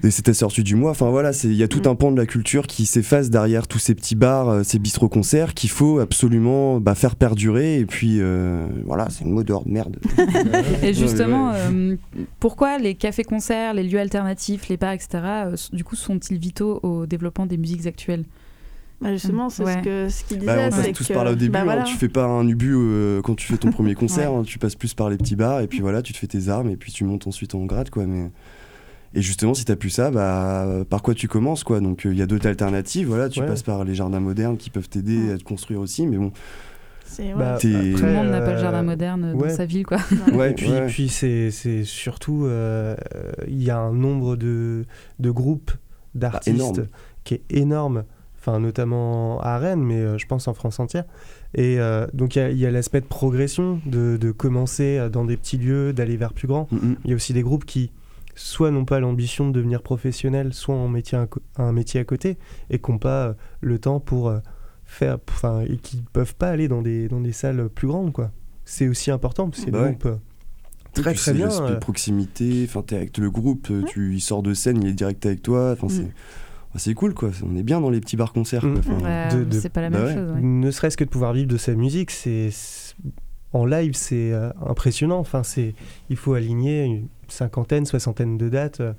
Et c'était sorti du mois. Enfin voilà, il y a tout mm. un pan de la culture qui s'efface derrière tous ces petits bars, euh, ces bistrots concerts qu'il faut absolument bah, faire perdurer. Et puis euh, voilà, c'est une mot d'ordre, merde. et justement, pourquoi les cafés-concerts, les lieux alternatifs, les bars, etc., du coup, sont-ils vitaux au développement des musiques actuelles? Bah, justement, c'est ce que ce qu'il bah, disait. on passe tous par là au début. Bah, hein. tu fais pas un ubu quand tu fais ton premier concert. Hein. tu passes plus par les petits bars et puis voilà, tu te fais tes armes et puis tu montes ensuite en grade, quoi. Mais et justement, si tu plus ça, bah, par quoi tu commences quoi? Donc il y a d'autres alternatives. Voilà, tu passes par les jardins modernes qui peuvent t'aider à te construire aussi, mais bon. Bah, Tout le monde n'a pas le jardin moderne dans sa ville, quoi. Ouais, et puis, puis c'est surtout, euh, il y a un nombre de, de groupes d'artistes qui est énorme enfin notamment à Rennes, mais euh, je pense en France entière. Et euh, donc il y a, l'aspect de progression, de, de, commencer euh, dans des petits lieux, d'aller vers plus grand. Il y a aussi des groupes qui soit n'ont pas l'ambition de devenir professionnels, soit ont métier un métier à côté, et qui n'ont pas le temps pour faire, enfin, et qui peuvent pas aller dans des, dans des salles plus grandes, quoi. C'est aussi important, parce que c'est bah des groupes très très bien. de proximité, enfin, es avec le groupe, tu, il sort de scène, il est direct avec toi, enfin, mm. c'est c'est cool quoi. On est bien dans les petits bars concerts. Mmh. c'est pas la même bah chose. Ne serait-ce que de pouvoir vivre de sa musique, c'est en live, c'est euh, impressionnant. Enfin, c'est il faut aligner cinquantaine, soixantaine de dates. Euh,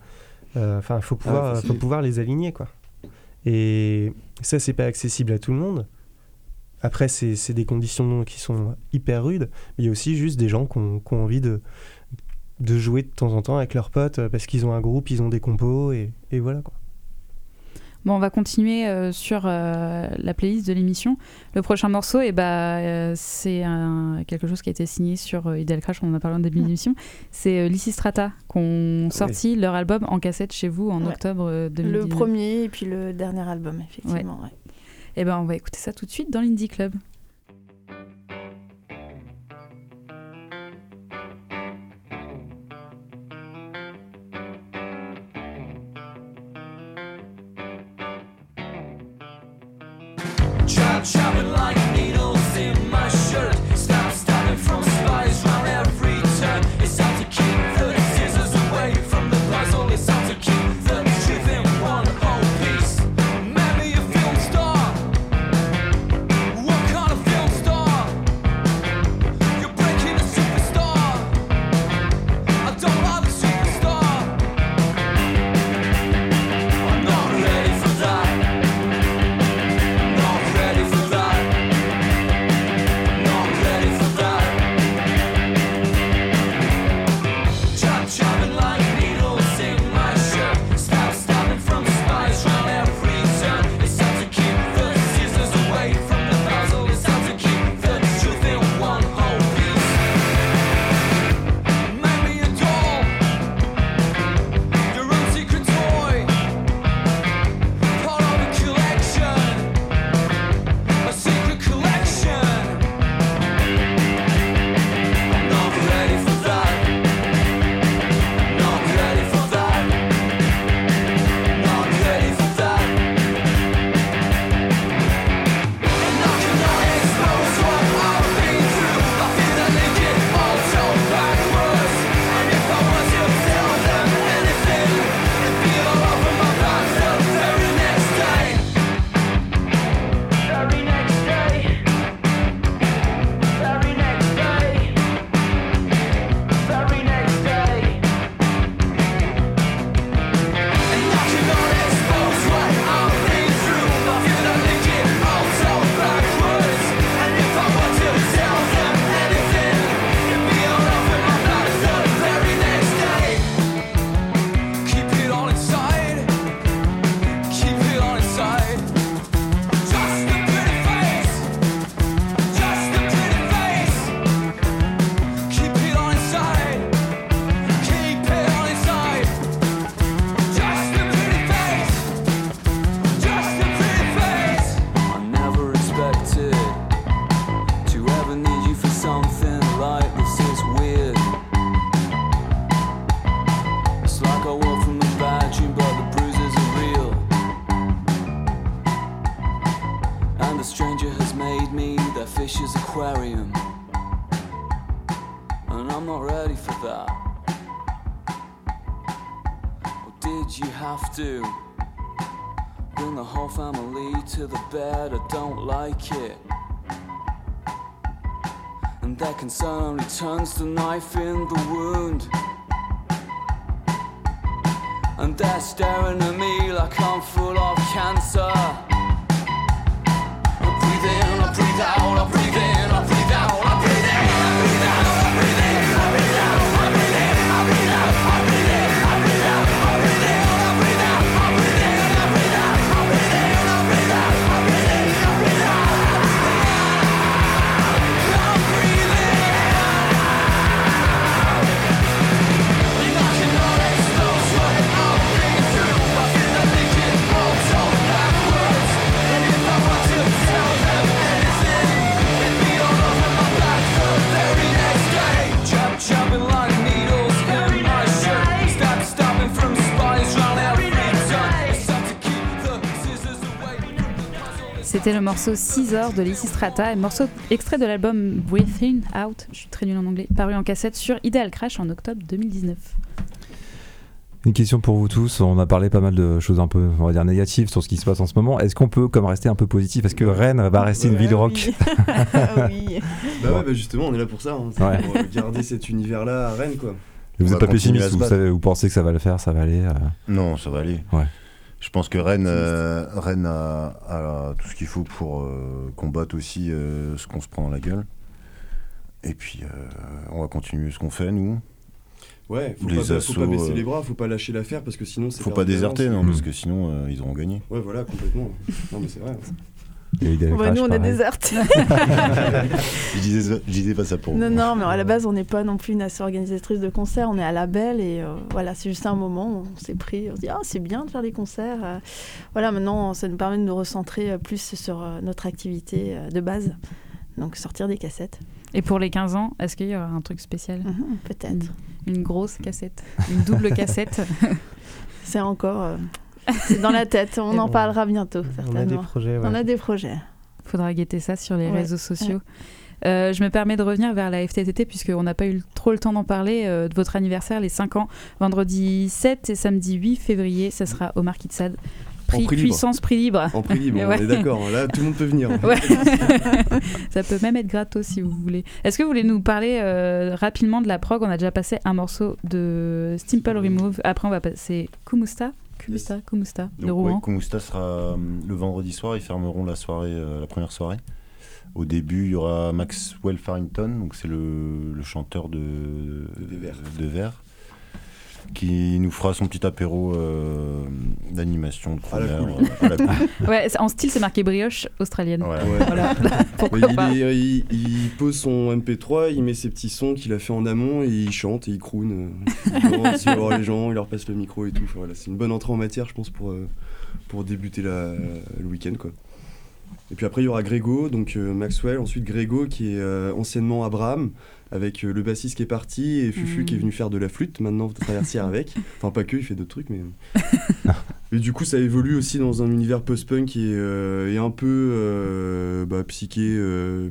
euh, enfin, il faut ah, pouvoir, faut pouvoir les aligner quoi. Et ça, c'est pas accessible à tout le monde. Après, c'est des conditions qui sont hyper rudes. Mais il y a aussi juste des gens qui ont, envie de, de jouer de temps en temps avec leurs potes parce qu'ils ont un groupe, ils ont des compos et, et voilà quoi. Bon, on va continuer euh, sur euh, la playlist de l'émission. Le prochain morceau, et eh bah, euh, c'est quelque chose qui a été signé sur Ideal Crash, on en a parlé en début mm. d'émission. C'est Lysistrata qui ont sorti leur album en cassette chez vous en octobre 2019. Le premier et puis le dernier album, effectivement. Et eh ben, on va écouter ça tout de suite dans l'Indie Club. shopping like did you have to bring the whole family to the bed? I don't like it. And their concern only turns the knife in the wound. And they're staring at me like I'm full of cancer. I breathe in, I breathe out, I breathe C'était le morceau Scissor de Lysistrata, un morceau extrait de l'album Breathing Out, je suis très nul en anglais, paru en cassette sur Ideal Crash en octobre 2019. Une question pour vous tous. On a parlé pas mal de choses un peu, on va dire, négatives sur ce qui se passe en ce moment. Est-ce qu'on peut comme rester un peu positif Est-ce que Rennes va rester une ville rock oui. Bah ouais, bah justement, on est là pour ça. hein. C'est Ouais. Pour garder cet univers-là à Rennes, quoi. Vous n'êtes pas pessimiste vous, battre. savez- vous pensez que ça va le faire, ça va aller euh, Non, ça va aller. Ouais. Je pense que Rennes, euh, Rennes a, a tout ce qu'il faut pour euh, combattre aussi euh, ce qu'on se prend dans la gueule. Et puis, euh, on va continuer ce qu'on fait, nous. Ouais, faut Les pas, faut pas baisser les bras, faut pas lâcher l'affaire parce que sinon c'est. Faut pas déserter, d'avance. non, parce que sinon, ils auront gagné. Ouais, voilà, complètement. Non, mais c'est vrai. Crash, nous, on est pareil. déserte. Je disais, je disais pas ça pour Non, vous. non, mais à la base, on n'est pas non plus une asso organisatrice de concerts, on est à la belle et euh, voilà, c'est juste un moment, on s'est pris, on se dit, ah, c'est bien de faire des concerts. euh. voilà, maintenant, ça nous permet de nous recentrer euh, plus sur notre activité de base, donc sortir des cassettes. Et pour les 15 ans, est-ce qu'il y aura un truc spécial? Mhm, Peut-être. Une grosse cassette Une double cassette? C'est encore. euh, c'est dans la tête, on en bon. parlera bientôt, On a des certainement. projets. ouais. On a des projets. Faudra guetter ça sur les Ouais. réseaux sociaux. Euh, je me permets de revenir vers la FTTT puisqu'on n'a pas eu trop le temps d'en parler euh, de votre anniversaire, les 5 ans, vendredi 7 et samedi 8 février, ça sera au Marquis de Sade. Prix, prix libre. puissance, prix libre. En prix libre, Ouais. on est d'accord. Là, tout le monde peut venir. Ouais. ça peut même être gratos si vous voulez. Est-ce que vous voulez nous parler euh, rapidement de la prog? On a déjà passé un morceau de Stimple Remove. Après, on va passer Kumusta. Kumusta, Kumusta, de Donc, Rouen. ouais, Kumusta sera euh, le vendredi soir. Ils fermeront la soirée, euh, la première soirée. Au début, il y aura Maxwell Farrington, donc c'est le, le chanteur de, Verts. de Verts, qui nous fera son petit apéro euh, d'animation de À la crooner, cool. euh, à la cool. Ouais, c'est- en style, c'est marqué brioche australienne. Ouais. Ouais. Voilà. Pourquoi Ouais, pas il, est- il- il pose son MP3, il met ses petits sons qu'il a fait en amont et il chante et il croon. euh, il va voir les gens, il leur passe le micro et tout. Enfin, voilà, c'est une bonne entrée en matière, je pense, pour, euh, pour débuter la- le week-end. Quoi. Et puis après, il y aura Grégo, donc euh, Maxwell, ensuite Grégo qui est euh, anciennement Abraham, avec euh, le bassiste qui est parti et Fufu qui est venu faire de la flûte, maintenant traversière avec. Enfin, pas que, il fait d'autres trucs, mais. Et du coup, ça évolue aussi dans un univers post-punk qui est, est un peu bah, psyché,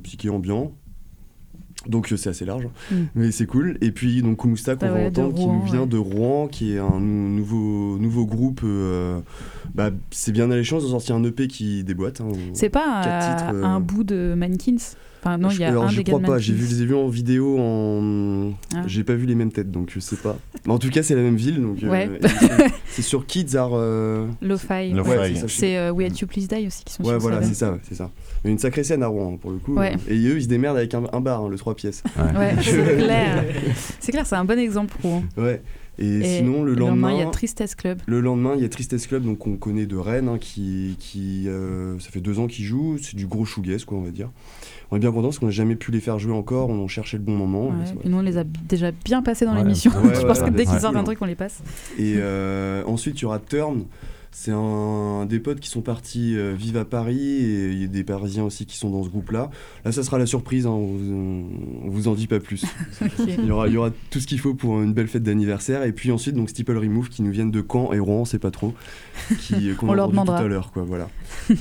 psyché ambiant. Donc euh, c'est assez large, Mm. mais c'est cool. Et puis donc Kumusta qu'on Bah va de entendre, qui nous vient ouais. de Rouen, qui est un nou- nouveau, nouveau groupe. euh, bah, c'est bien alléchant, ils ont sorti un EP qui déboîte. hein. C'est pas titres, euh. un bout de Mannequins Enfin, non, il y a Alors un je crois pas, j'ai vu, les ai vus en vidéo, en... Ah. j'ai pas vu les mêmes têtes, donc je sais pas. Mais en tout cas, c'est la même ville, donc euh, Ouais. c'est- sur Kids Are. euh, Lo-fi. Lo-fi. ouais. C'est euh, We Had You Please Die aussi qui sont Ouais, sur voilà, c'est ça, ouais, c'est ça. Il y a une sacrée scène à Rouen, hein, pour le coup. Ouais. Et eux, ils se démerdent avec un, un bar, hein, le 3 pièces. Ouais, c'est clair. C'est clair, c'est un bon exemple pour eux. Ouais. Et, Et sinon, le lendemain, il y a Tristesse Club. le lendemain, il y a Tristesse Club, donc on connaît de Rennes, hein, qui, qui euh, ça fait deux ans qu'ils jouent. C'est du gros shoegaze, quoi, on va dire. On est bien content parce qu'on n'a jamais pu les faire jouer encore. On en cherchait le bon moment. Ouais, et c'est- Et nous, on les a déjà bien passés dans Ouais. l'émission. Ouais, Je pense ouais, que dès qu'ils sortent un truc, on les passe. Et euh, ensuite, il y aura Turn. C'est un, des potes qui sont partis vivre à Paris et il y a des Parisiens aussi qui sont dans ce groupe-là. Là, ça sera la surprise, hein, on, vous en dit pas plus. il, y aura, il y aura tout ce qu'il faut pour une belle fête d'anniversaire. Et puis ensuite, donc Steeple Remove qui nous viennent de Caen et Rouen, c'est pas trop, qui qu'on leur demandera tout à l'heure, quoi. Voilà.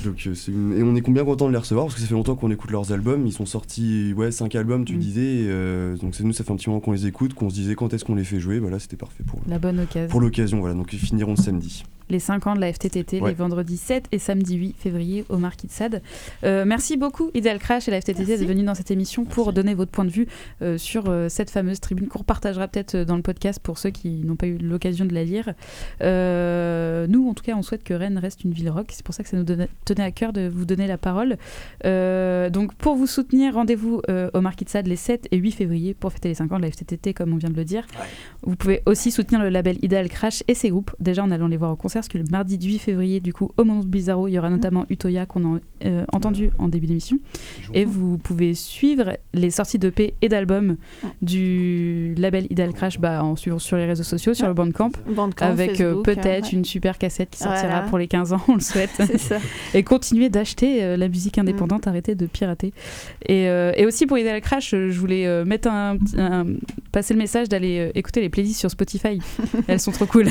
donc, et on est combien content de les recevoir? Parce que ça fait longtemps qu'on écoute leurs albums. Ils sont sortis, ouais, cinq albums, tu mm. disais. donc c'est nous, ça fait un petit moment qu'on les écoute, qu'on se disait quand est-ce qu'on les fait jouer. Voilà, c'était parfait pour la bonne occasion. Pour l'occasion, voilà. Donc ils finiront samedi les 5 ans de la FTTT, les vendredis 7 et samedi 8 février au Marquis de Sade. Euh, merci beaucoup, Ideal Crash et la FTTT, d'être venus dans cette émission pour donner votre point de vue euh, sur euh, cette fameuse tribune qu'on partagera peut-être dans le podcast pour ceux qui n'ont pas eu l'occasion de la lire. nous, en tout cas, on souhaite que Rennes reste une ville rock. C'est pour ça que ça nous tenait à cœur de vous donner la parole. donc, pour vous soutenir, rendez-vous au Marquis de Sade les 7 et 8 février pour fêter les 5 ans de la FTTT, comme on vient de le dire. Vous pouvez aussi soutenir le label Ideal Crash et ses groupes, déjà en allant les voir au concert parce que le mardi 8 février, du coup, au Monde Bizarro, il y aura mm. notamment Utoya qu'on a euh, entendu en début d'émission. Et vous pouvez suivre les sorties d'EP et d'albums du label Ideal Crash bah, en suivant sur les réseaux sociaux, sur le Bandcamp, Bandcamp avec euh, peut-être une super cassette qui sortira pour les 15 ans, on le souhaite. et continuer d'acheter euh, la musique indépendante, mm. arrêter de pirater. Et, et, aussi pour Ideal Crash, je voulais mettre un, passer le message d'aller écouter les playlists sur Spotify. Elles sont trop cool.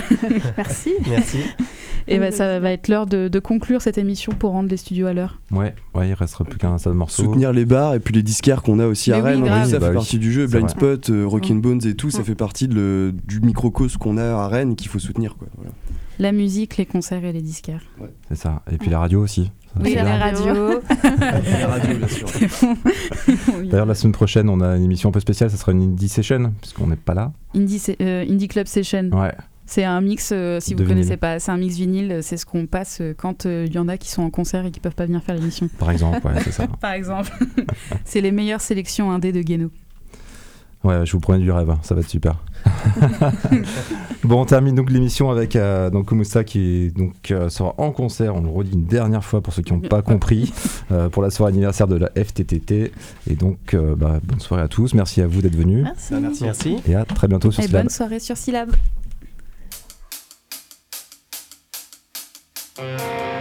Merci. Merci. Et bah, ça va être l'heure de, conclure cette émission pour rendre les studios à l'heure. Ouais, ouais, il restera plus qu'un seul morceau. Soutenir les bars et puis les disquaires qu'on a aussi à Rennes. ça fait bah partie du jeu. Blind Spot, euh, Rockin' Bones et tout, ça fait partie de du microcosme qu'on a à Rennes qu'il faut soutenir. Quoi. La musique, les concerts et les disquaires. C'est ça. Et puis la radio aussi. Oui, la radio. la radio, bien sûr. D'ailleurs, la semaine prochaine, on a une émission un peu spéciale. Ça sera une Indie Session, puisqu'on n'est pas là. Indie, euh, Indie Club Session. Ouais. C'est un mix, euh, si vous ne connaissez pas, c'est un mix vinyle, c'est ce qu'on passe euh, quand il euh, y en a qui sont en concert et qui peuvent pas venir faire l'émission. Par exemple, ouais, c'est ça. Par exemple. c'est les meilleures sélections indé de Guéno. Ouais, je vous promets du rêve, hein, ça va être super. bon, on termine donc l'émission avec donc Kumusta qui donc, sera en concert, on le redit une dernière fois pour ceux qui n'ont pas compris, pour la soirée anniversaire de la FTTT. Et donc, bah, bonne soirée à tous, merci à vous d'être venus. Merci. merci. Et à très bientôt sur Et bonne soirée sur Syllab. Música